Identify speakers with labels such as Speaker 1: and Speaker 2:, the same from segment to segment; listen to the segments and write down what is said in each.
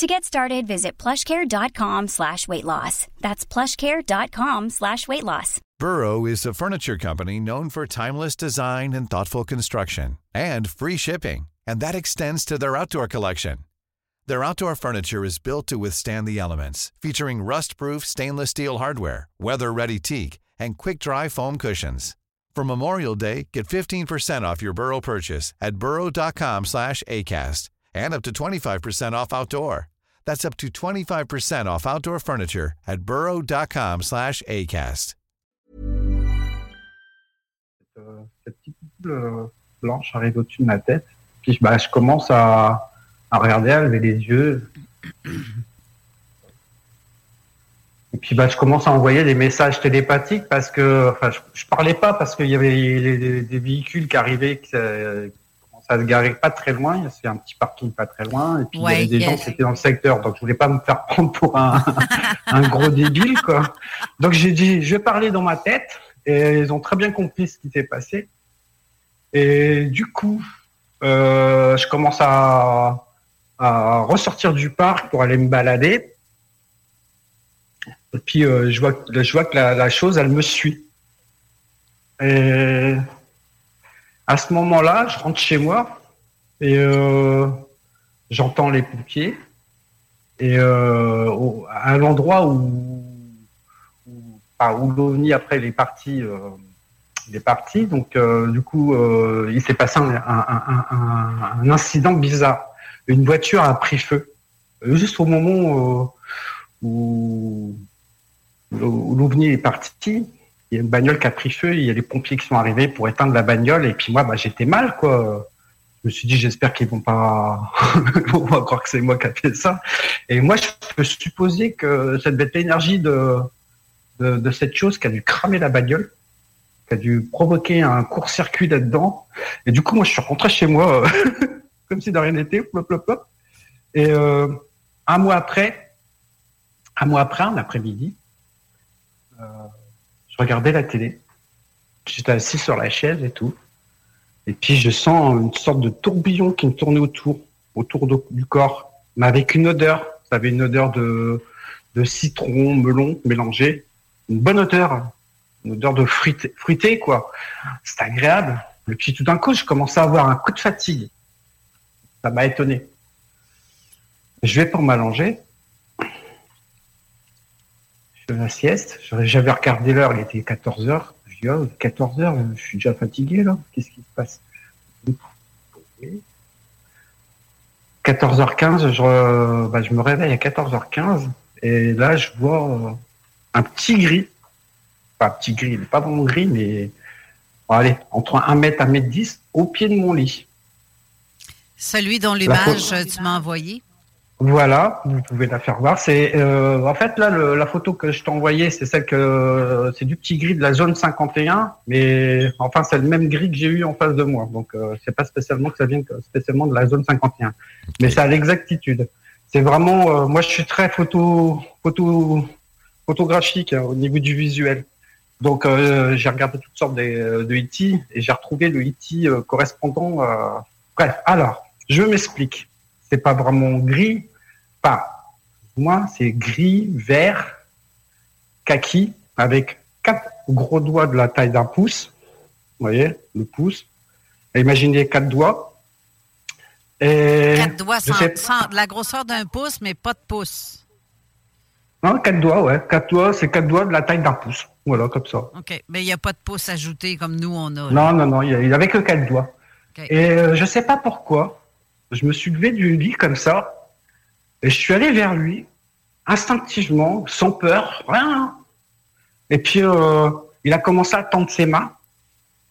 Speaker 1: To get started, visit plushcare.com slash weight loss. That's plushcare.com slash weight loss.
Speaker 2: Burrow is a furniture company known for timeless design and thoughtful construction and free shipping, and that extends to their outdoor collection. Their outdoor furniture is built to withstand the elements, featuring rust-proof stainless steel hardware, weather-ready teak, and quick-dry foam cushions. For Memorial Day, get 15% off your Burrow purchase at burrow.com slash ACAST and up to 25% off outdoor. That's up to 25% off outdoor furniture at burrow.com slash ACAST.
Speaker 3: Euh, cette petite boule euh, blanche arrive au-dessus de ma tête. Puis bah, je commence à, à regarder, à lever les yeux. Et puis bah, je commence à envoyer des messages télépathiques parce que, enfin, je, je parlais pas parce qu'il y avait des véhicules qui arrivaient, qui, euh, à se garer pas très loin. C'est un petit parking pas très loin. Et puis il y avait des gens qui étaient dans le secteur, donc je voulais pas me faire prendre pour un, un gros débile, quoi. Donc j'ai dit, je vais parler dans ma tête. Et ils ont très bien compris ce qui s'est passé. Et du coup, euh, je commence à, à ressortir du parc pour aller me balader. Et puis euh, je vois, que- je vois que la, la chose, elle me suit. Et à ce moment-là, je rentre chez moi et euh, j'entends les pompiers. Et euh, à l'endroit où, où, l'OVNI après il est parti, euh. Donc euh, du coup, il s'est passé un, incident bizarre. Une voiture a pris feu juste au moment où l'OVNI est parti. Il y a une bagnole qui a pris feu. Il y a les pompiers qui sont arrivés pour éteindre la bagnole. Et puis moi, bah, j'étais mal, quoi. Je me suis dit, j'espère qu'ils vont pas, vont pas croire que c'est moi qui a fait ça. Et moi, je peux supposer que ça devait être l'énergie de, de, cette chose qui a dû cramer la bagnole, qui a dû provoquer un court-circuit là-dedans. Et du coup, moi, je suis rentré chez moi, comme si de rien n'était, plop, plop. Et euh, un mois après, un mois après, un après-midi, euh, je regardais la télé. J'étais assis sur la chaise et tout. Et puis, je sens une sorte de tourbillon qui me tournait autour, autour du corps, mais avec une odeur. Ça avait une odeur de, citron, melon mélangé. Une bonne odeur. Une odeur de fruité, quoi. C'était agréable. Et puis, tout d'un coup, je commençais à avoir un coup de fatigue. Ça m'a étonné. Je vais pour m'allonger. Fais la sieste. J'avais regardé l'heure, il était 14 heures. Je dis, oh, 14 heures, je suis déjà fatigué, là. Qu'est-ce qui se passe? 14h15, je, re- bah, je me réveille à 14h15 et là je vois euh, un petit gris. Pas un petit gris, pas vraiment gris, mais bon, allez, entre 1 mètre, 1 mètre 10 au pied de mon lit.
Speaker 4: Celui dont l'image tu m'as envoyé?
Speaker 3: Voilà, vous pouvez la faire voir. C'est euh, en fait là le- la photo que je t'ai envoyée, c'est celle que c'est du petit gris de la zone 51, mais enfin c'est le même gris que j'ai eu en face de moi. Donc euh, c'est pas spécialement que ça vient spécialement de la zone 51, mais c'est à l'exactitude. C'est vraiment euh, moi je suis très photo photo photographique hein, au niveau du visuel. Donc euh, j'ai regardé toutes sortes de, de IT et j'ai retrouvé le IT euh, correspondant. euh, Bref, alors je m'explique. C'est pas vraiment gris, pas. Moi, c'est gris, vert, kaki, avec quatre gros doigts de la taille d'un pouce. Vous voyez, le pouce. Et imaginez quatre doigts. Et
Speaker 4: Quatre doigts, sans,
Speaker 3: sais-
Speaker 4: sans- de la grosseur d'un pouce, mais pas de pouce.
Speaker 3: Non, quatre doigts, ouais. Quatre doigts, c'est quatre doigts de la taille d'un pouce. Voilà, comme ça.
Speaker 4: OK. Mais il n'y a pas de pouce ajouté comme nous, on a.
Speaker 3: Non, non, non, il y a- il avait que quatre doigts. Et euh, je sais pas pourquoi, je me suis levé du lit comme ça, et je suis allé vers lui, instinctivement, sans peur, rien. Et puis, euh, il a commencé à tendre ses mains,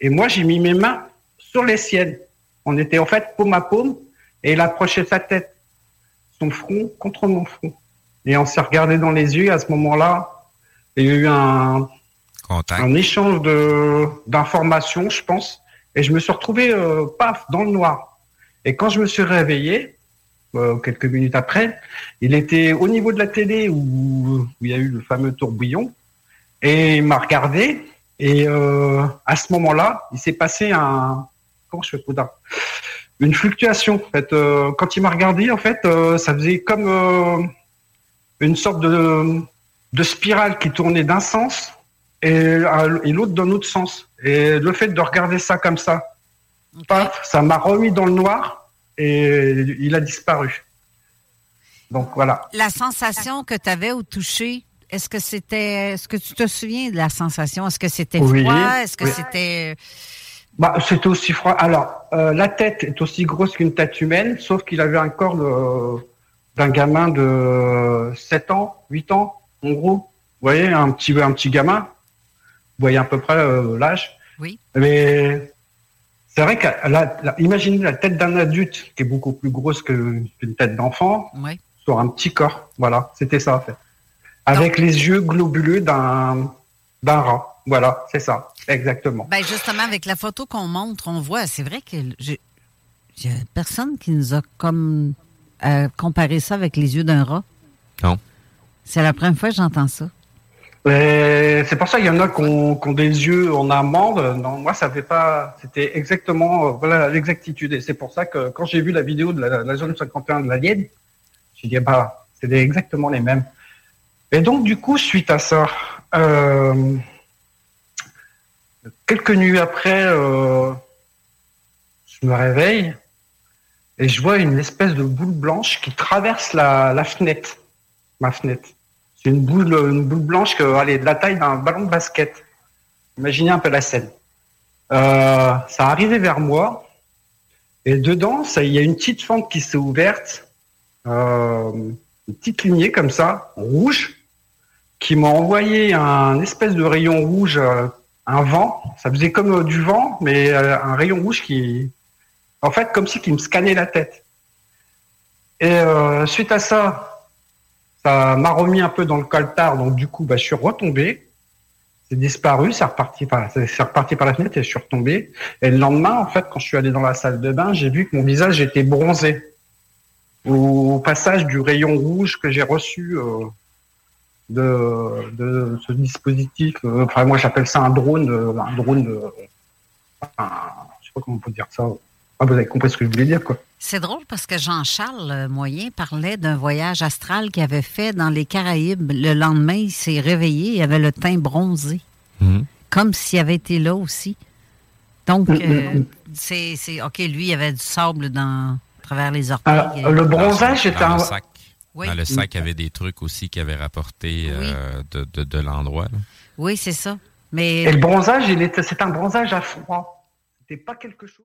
Speaker 3: et moi, j'ai mis mes mains sur les siennes. On était en fait paume à paume, et il approchait sa tête, son front contre mon front. Et on s'est regardé dans les yeux, et à ce moment-là, il y a eu un,
Speaker 5: Contact.
Speaker 3: un échange d'informations, je pense. Et je me suis retrouvé euh, paf dans le noir. Et quand je me suis réveillé, euh, quelques minutes après, il était au niveau de la télé où, il y a eu le fameux tourbillon. Et il m'a regardé. Et euh, à ce moment-là, il s'est passé un comment je fais pour dire une fluctuation. En fait, euh, quand il m'a regardé, en fait, ça faisait comme une sorte de de spirale qui tournait d'un sens et, et l'autre dans l'autre sens. Et le fait de regarder ça comme ça. Paf, ça m'a remis dans le noir et il a disparu. Donc voilà.
Speaker 4: La sensation que tu avais au toucher, est-ce que c'était. Est-ce que tu te souviens de la sensation? Est-ce que c'était
Speaker 3: Oui,
Speaker 4: froid? Est-ce que
Speaker 3: oui.
Speaker 4: c'était.
Speaker 3: Bah, c'était aussi froid. Alors, euh, la tête est aussi grosse qu'une tête humaine, sauf qu'il avait un corps d'un gamin de 7 ans, 8 ans, en gros. Vous voyez, un petit, un petit gamin. Vous voyez à peu près euh, l'âge.
Speaker 4: Oui.
Speaker 3: Mais c'est vrai que, la, la- imaginez la tête d'un adulte qui est beaucoup plus grosse que- qu'une tête d'enfant sur un petit corps. Voilà, c'était ça en fait. Avec les yeux globuleux d'un d'un rat. Voilà, c'est ça, exactement.
Speaker 4: Ben justement, avec la photo qu'on montre, on voit, c'est vrai que j'ai il y a personne qui nous a comme euh, comparé ça avec les yeux d'un rat.
Speaker 5: Non.
Speaker 4: C'est la première fois que j'entends ça.
Speaker 3: Et C'est pour ça qu'il y en a qui ont, des yeux en amande. Non, moi, ça fait pas. C'était exactement euh, voilà l'exactitude. Et c'est pour ça que quand j'ai vu la vidéo de la, la zone 51 de l'alien, j'ai dit bah c'est exactement les mêmes. Et donc du coup, suite à ça, euh, quelques nuits après, euh, je me réveille et je vois une espèce de boule blanche qui traverse la, la fenêtre, ma fenêtre. C'est une boule, une boule blanche que, allez, de la taille d'un ballon de basket. Imaginez un peu la scène. Euh, ça arrivait vers moi et dedans, il y a une petite fente qui s'est ouverte, euh, une petite lignée comme ça, rouge, qui m'a envoyé un espèce de rayon rouge, euh, un vent. Ça faisait comme euh, du vent, mais euh, un rayon rouge qui, en fait, comme si qui me scannait la tête. Et euh, suite à ça, ça m'a remis un peu dans le coltard, donc du coup, bah, je suis retombé. C'est disparu, c'est reparti par, c'est reparti par la fenêtre et je suis retombé. Et le lendemain, en fait, quand je suis allé dans la salle de bain, j'ai vu que mon visage était bronzé. Au passage du rayon rouge que j'ai reçu euh, de, de ce dispositif, euh, enfin moi j'appelle ça un drone, euh, un drone, je sais pas comment on peut dire ça. Ah, vous avez compris ce que je voulais dire, quoi.
Speaker 4: C'est drôle parce que Jean-Charles euh, Moyen parlait d'un voyage astral qu'il avait fait dans les Caraïbes. Le lendemain, il s'est réveillé, il avait le teint bronzé,
Speaker 5: Mhm.
Speaker 4: comme s'il avait été là aussi. Donc,
Speaker 3: Mm,
Speaker 4: euh, c'est, c'est- OK, lui, il avait du sable dans, à travers les orteils.
Speaker 3: Alors,
Speaker 4: Euh,
Speaker 3: le bronzage
Speaker 5: dans
Speaker 3: un,
Speaker 5: le sac.
Speaker 4: oui,
Speaker 5: Dans le sac, il y avait des trucs aussi qui avaient rapporté euh, de, de, de l'endroit.
Speaker 4: oui, c'est ça. Mais
Speaker 3: Et le bronzage, c'est un bronzage à froid. C'était pas quelque chose.